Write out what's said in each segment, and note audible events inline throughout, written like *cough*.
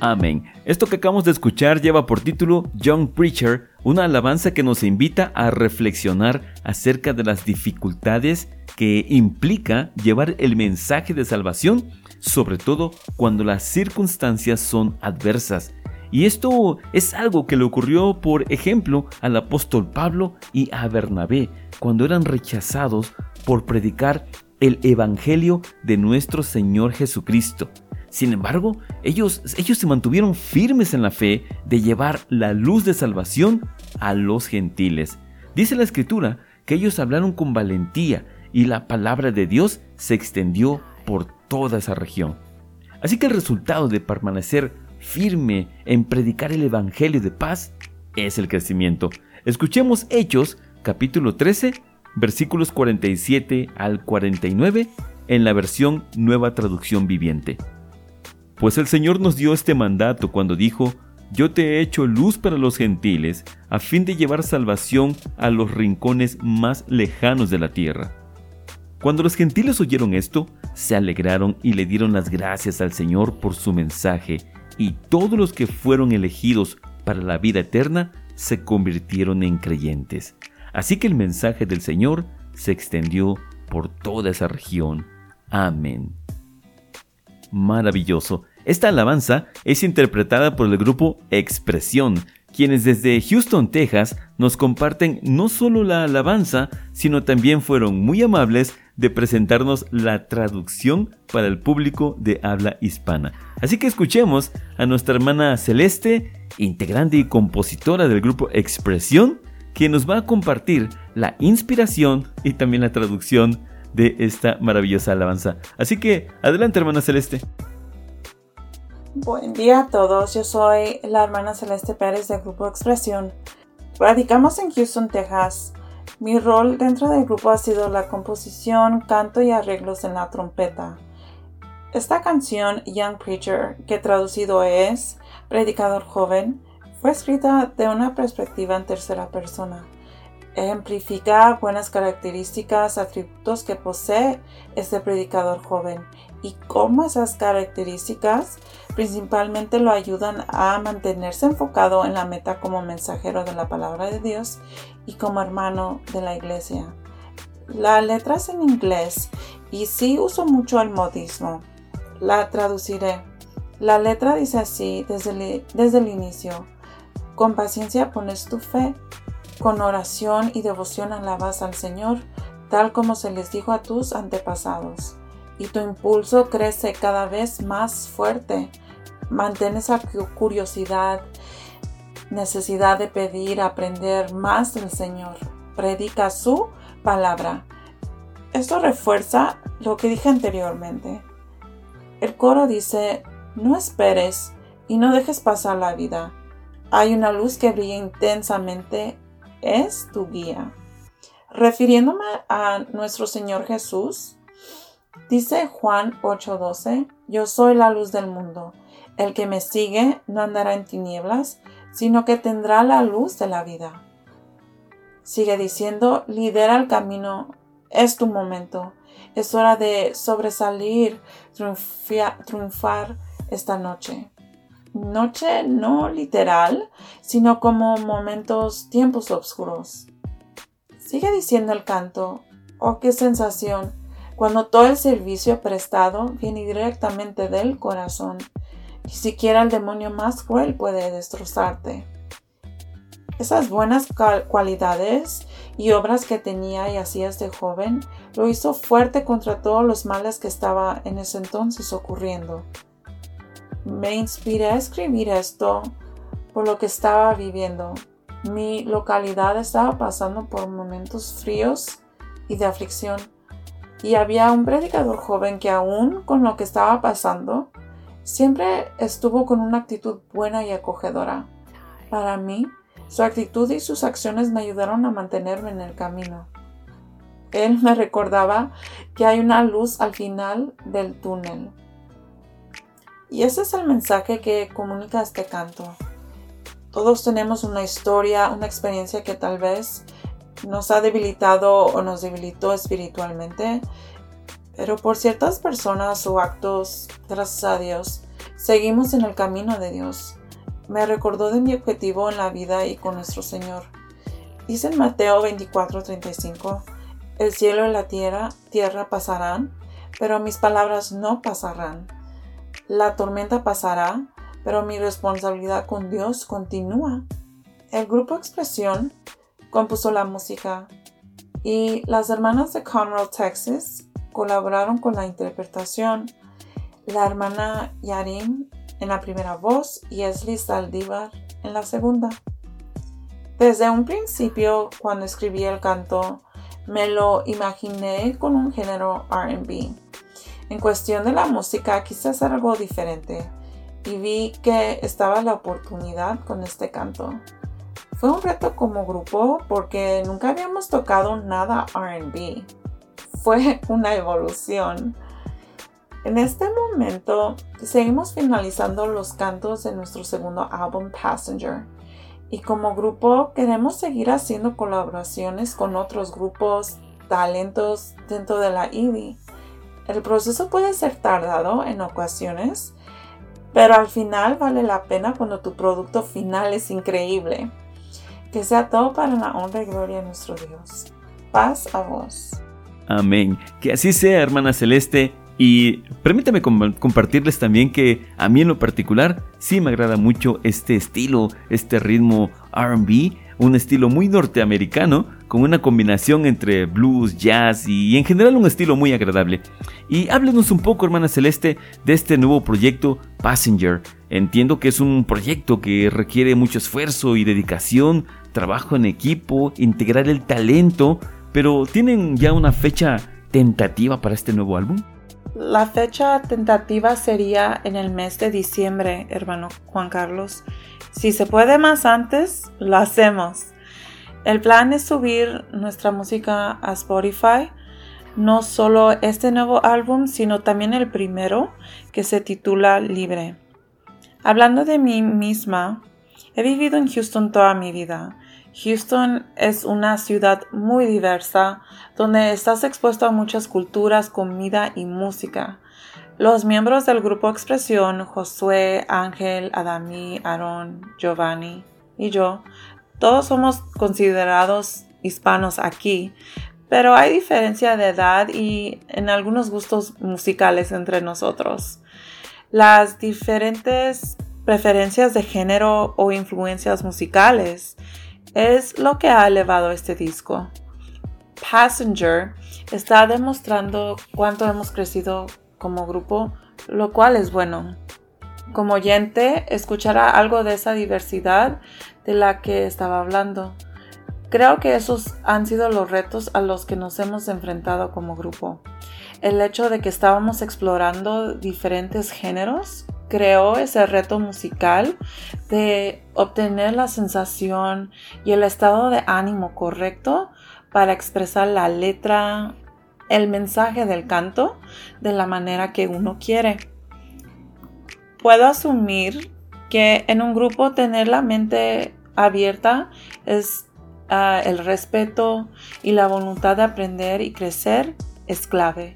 Amén. Esto que acabamos de escuchar lleva por título Young Preacher, una alabanza que nos invita a reflexionar acerca de las dificultades que implica llevar el mensaje de salvación, sobre todo cuando las circunstancias son adversas. Y esto es algo que le ocurrió, por ejemplo, al apóstol Pablo y a Bernabé, cuando eran rechazados por predicar el Evangelio de nuestro Señor Jesucristo. Sin embargo, ellos, ellos se mantuvieron firmes en la fe de llevar la luz de salvación a los gentiles. Dice la escritura que ellos hablaron con valentía y la palabra de Dios se extendió por toda esa región. Así que el resultado de permanecer firme en predicar el Evangelio de paz es el crecimiento. Escuchemos Hechos capítulo 13 versículos 47 al 49 en la versión Nueva Traducción Viviente. Pues el Señor nos dio este mandato cuando dijo, Yo te he hecho luz para los gentiles, a fin de llevar salvación a los rincones más lejanos de la tierra. Cuando los gentiles oyeron esto, se alegraron y le dieron las gracias al Señor por su mensaje, y todos los que fueron elegidos para la vida eterna se convirtieron en creyentes. Así que el mensaje del Señor se extendió por toda esa región. Amén. Maravilloso. Esta alabanza es interpretada por el grupo Expresión, quienes desde Houston, Texas, nos comparten no solo la alabanza, sino también fueron muy amables de presentarnos la traducción para el público de habla hispana. Así que escuchemos a nuestra hermana Celeste, integrante y compositora del grupo Expresión, que nos va a compartir la inspiración y también la traducción de esta maravillosa alabanza. Así que adelante hermana Celeste. Buen día a todos, yo soy la hermana Celeste Pérez del Grupo Expresión. Radicamos en Houston, Texas. Mi rol dentro del grupo ha sido la composición, canto y arreglos en la trompeta. Esta canción, Young Preacher, que traducido es Predicador Joven, fue escrita de una perspectiva en tercera persona. Ejemplifica buenas características, atributos que posee este predicador joven y cómo esas características principalmente lo ayudan a mantenerse enfocado en la meta como mensajero de la palabra de Dios y como hermano de la iglesia. La letra en inglés y sí uso mucho el modismo. La traduciré. La letra dice así desde el, desde el inicio. Con paciencia pones tu fe, con oración y devoción alabas al Señor, tal como se les dijo a tus antepasados. Y tu impulso crece cada vez más fuerte. Mantén esa curiosidad, necesidad de pedir, aprender más del Señor. Predica su palabra. Esto refuerza lo que dije anteriormente. El coro dice, no esperes y no dejes pasar la vida hay una luz que brilla intensamente, es tu guía. Refiriéndome a nuestro Señor Jesús, dice Juan 8:12, yo soy la luz del mundo. El que me sigue no andará en tinieblas, sino que tendrá la luz de la vida. Sigue diciendo, lidera el camino, es tu momento, es hora de sobresalir, triunfar esta noche noche no literal, sino como momentos, tiempos oscuros. Sigue diciendo el canto, oh qué sensación, cuando todo el servicio prestado viene directamente del corazón. Ni siquiera el demonio más cruel puede destrozarte. Esas buenas cualidades y obras que tenía y hacía este joven lo hizo fuerte contra todos los males que estaba en ese entonces ocurriendo me inspiré a escribir esto por lo que estaba viviendo. Mi localidad estaba pasando por momentos fríos y de aflicción. Y había un predicador joven que aún con lo que estaba pasando, siempre estuvo con una actitud buena y acogedora. Para mí, su actitud y sus acciones me ayudaron a mantenerme en el camino. Él me recordaba que hay una luz al final del túnel y ese es el mensaje que comunica este canto. Todos tenemos una historia, una experiencia que tal vez nos ha debilitado o nos debilitó espiritualmente, pero por ciertas personas o actos, gracias a Dios, seguimos en el camino de Dios. Me recordó de mi objetivo en la vida y con nuestro Señor. Dice en Mateo 24:35, el cielo y la tierra, tierra pasarán, pero mis palabras no pasarán. La tormenta pasará, pero mi responsabilidad con Dios continúa. El grupo Expresión compuso la música y las hermanas de Conroe, Texas, colaboraron con la interpretación. La hermana Yarim en la primera voz y Esli Saldívar en la segunda. Desde un principio, cuando escribí el canto, me lo imaginé con un género RB en cuestión de la música quise hacer algo diferente y vi que estaba la oportunidad con este canto. Fue un reto como grupo porque nunca habíamos tocado nada RB. Fue *laughs* una evolución. En este momento seguimos finalizando los cantos de nuestro segundo álbum Passenger y como grupo queremos seguir haciendo colaboraciones con otros grupos, talentos dentro de la IBI. El proceso puede ser tardado en ocasiones, pero al final vale la pena cuando tu producto final es increíble. Que sea todo para la honra y gloria de nuestro Dios. Paz a vos. Amén. Que así sea, hermana Celeste. Y permítame compartirles también que a mí en lo particular sí me agrada mucho este estilo, este ritmo RB, un estilo muy norteamericano con una combinación entre blues, jazz y en general un estilo muy agradable. Y háblenos un poco, hermana Celeste, de este nuevo proyecto Passenger. Entiendo que es un proyecto que requiere mucho esfuerzo y dedicación, trabajo en equipo, integrar el talento, pero ¿tienen ya una fecha tentativa para este nuevo álbum? La fecha tentativa sería en el mes de diciembre, hermano Juan Carlos. Si se puede más antes, lo hacemos. El plan es subir nuestra música a Spotify, no solo este nuevo álbum, sino también el primero, que se titula Libre. Hablando de mí misma, he vivido en Houston toda mi vida Houston es una ciudad muy diversa donde estás expuesto a muchas culturas, comida y música. Los miembros del grupo Expresión, Josué, Ángel, Adamí, Aaron, Giovanni y yo, todos somos considerados hispanos aquí, pero hay diferencia de edad y en algunos gustos musicales entre nosotros. Las diferentes preferencias de género o influencias musicales es lo que ha elevado este disco. Passenger está demostrando cuánto hemos crecido como grupo, lo cual es bueno. Como oyente, escuchará algo de esa diversidad de la que estaba hablando. Creo que esos han sido los retos a los que nos hemos enfrentado como grupo. El hecho de que estábamos explorando diferentes géneros creó ese reto musical de obtener la sensación y el estado de ánimo correcto para expresar la letra, el mensaje del canto de la manera que uno quiere. Puedo asumir que en un grupo tener la mente abierta es ah, el respeto y la voluntad de aprender y crecer es clave.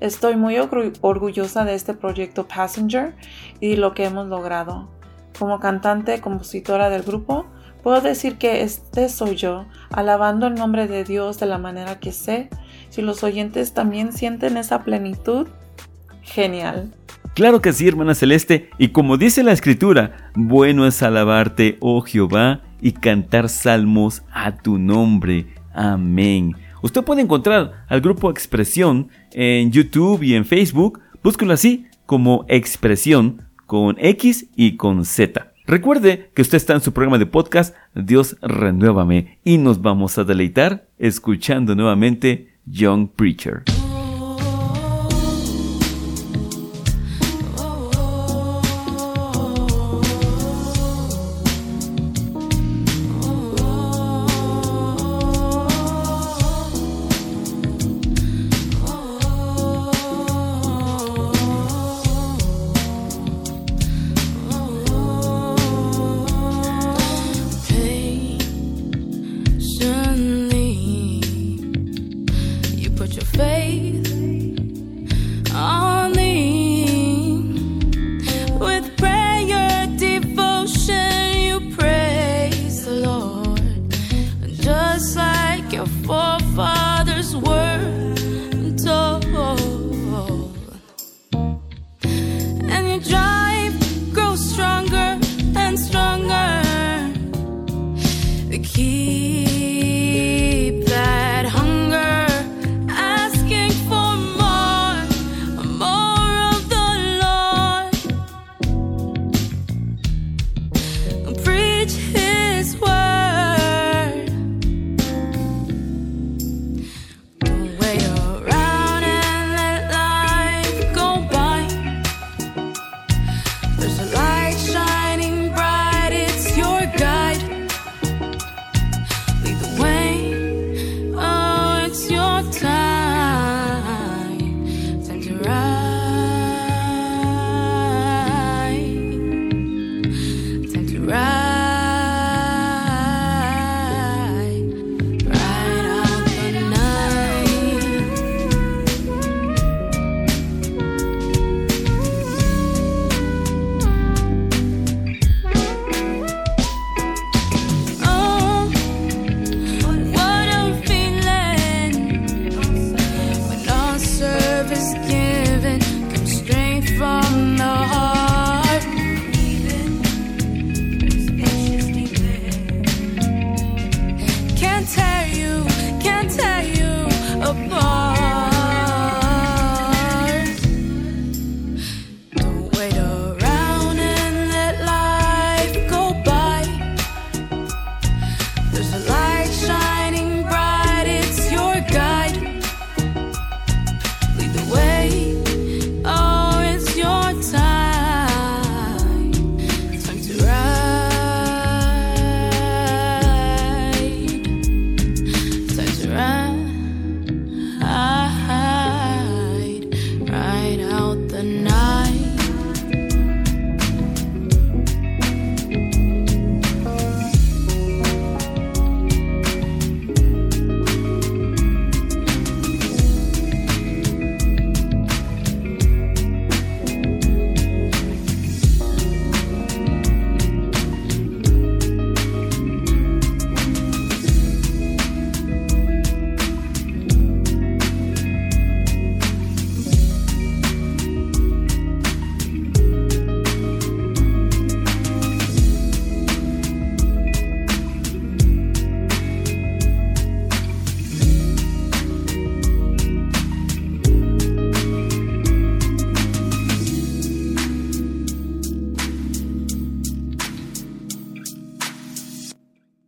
Estoy muy orgullosa de este proyecto Passenger y lo que hemos logrado. Como cantante, compositora del grupo, puedo decir que este soy yo, alabando el nombre de Dios de la manera que sé. Si los oyentes también sienten esa plenitud, genial. Claro que sí, hermana Celeste, y como dice la escritura, bueno es alabarte, oh Jehová, y cantar salmos a tu nombre. Amén. Usted puede encontrar al grupo Expresión en YouTube y en Facebook. Búsquelo así como Expresión con X y con Z. Recuerde que usted está en su programa de podcast Dios Renuévame y nos vamos a deleitar escuchando nuevamente Young Preacher.